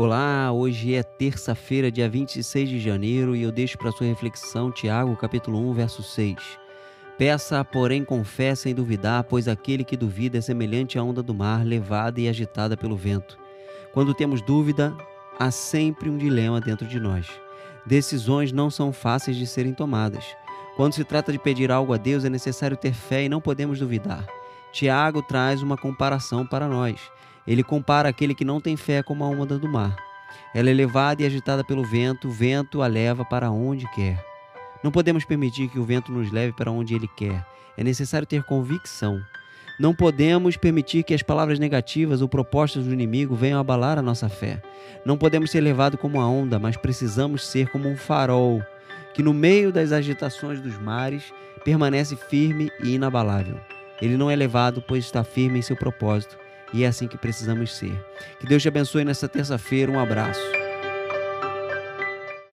Olá, hoje é terça-feira, dia 26 de janeiro, e eu deixo para sua reflexão Tiago, capítulo 1, verso 6. Peça, porém, confé sem duvidar, pois aquele que duvida é semelhante à onda do mar, levada e agitada pelo vento. Quando temos dúvida, há sempre um dilema dentro de nós. Decisões não são fáceis de serem tomadas. Quando se trata de pedir algo a Deus, é necessário ter fé e não podemos duvidar. Tiago traz uma comparação para nós. Ele compara aquele que não tem fé como a onda do mar. Ela é levada e agitada pelo vento, o vento a leva para onde quer. Não podemos permitir que o vento nos leve para onde ele quer. É necessário ter convicção. Não podemos permitir que as palavras negativas ou propostas do inimigo venham abalar a nossa fé. Não podemos ser levados como a onda, mas precisamos ser como um farol que, no meio das agitações dos mares, permanece firme e inabalável. Ele não é levado, pois está firme em seu propósito e é assim que precisamos ser. Que Deus te abençoe nessa terça-feira. Um abraço.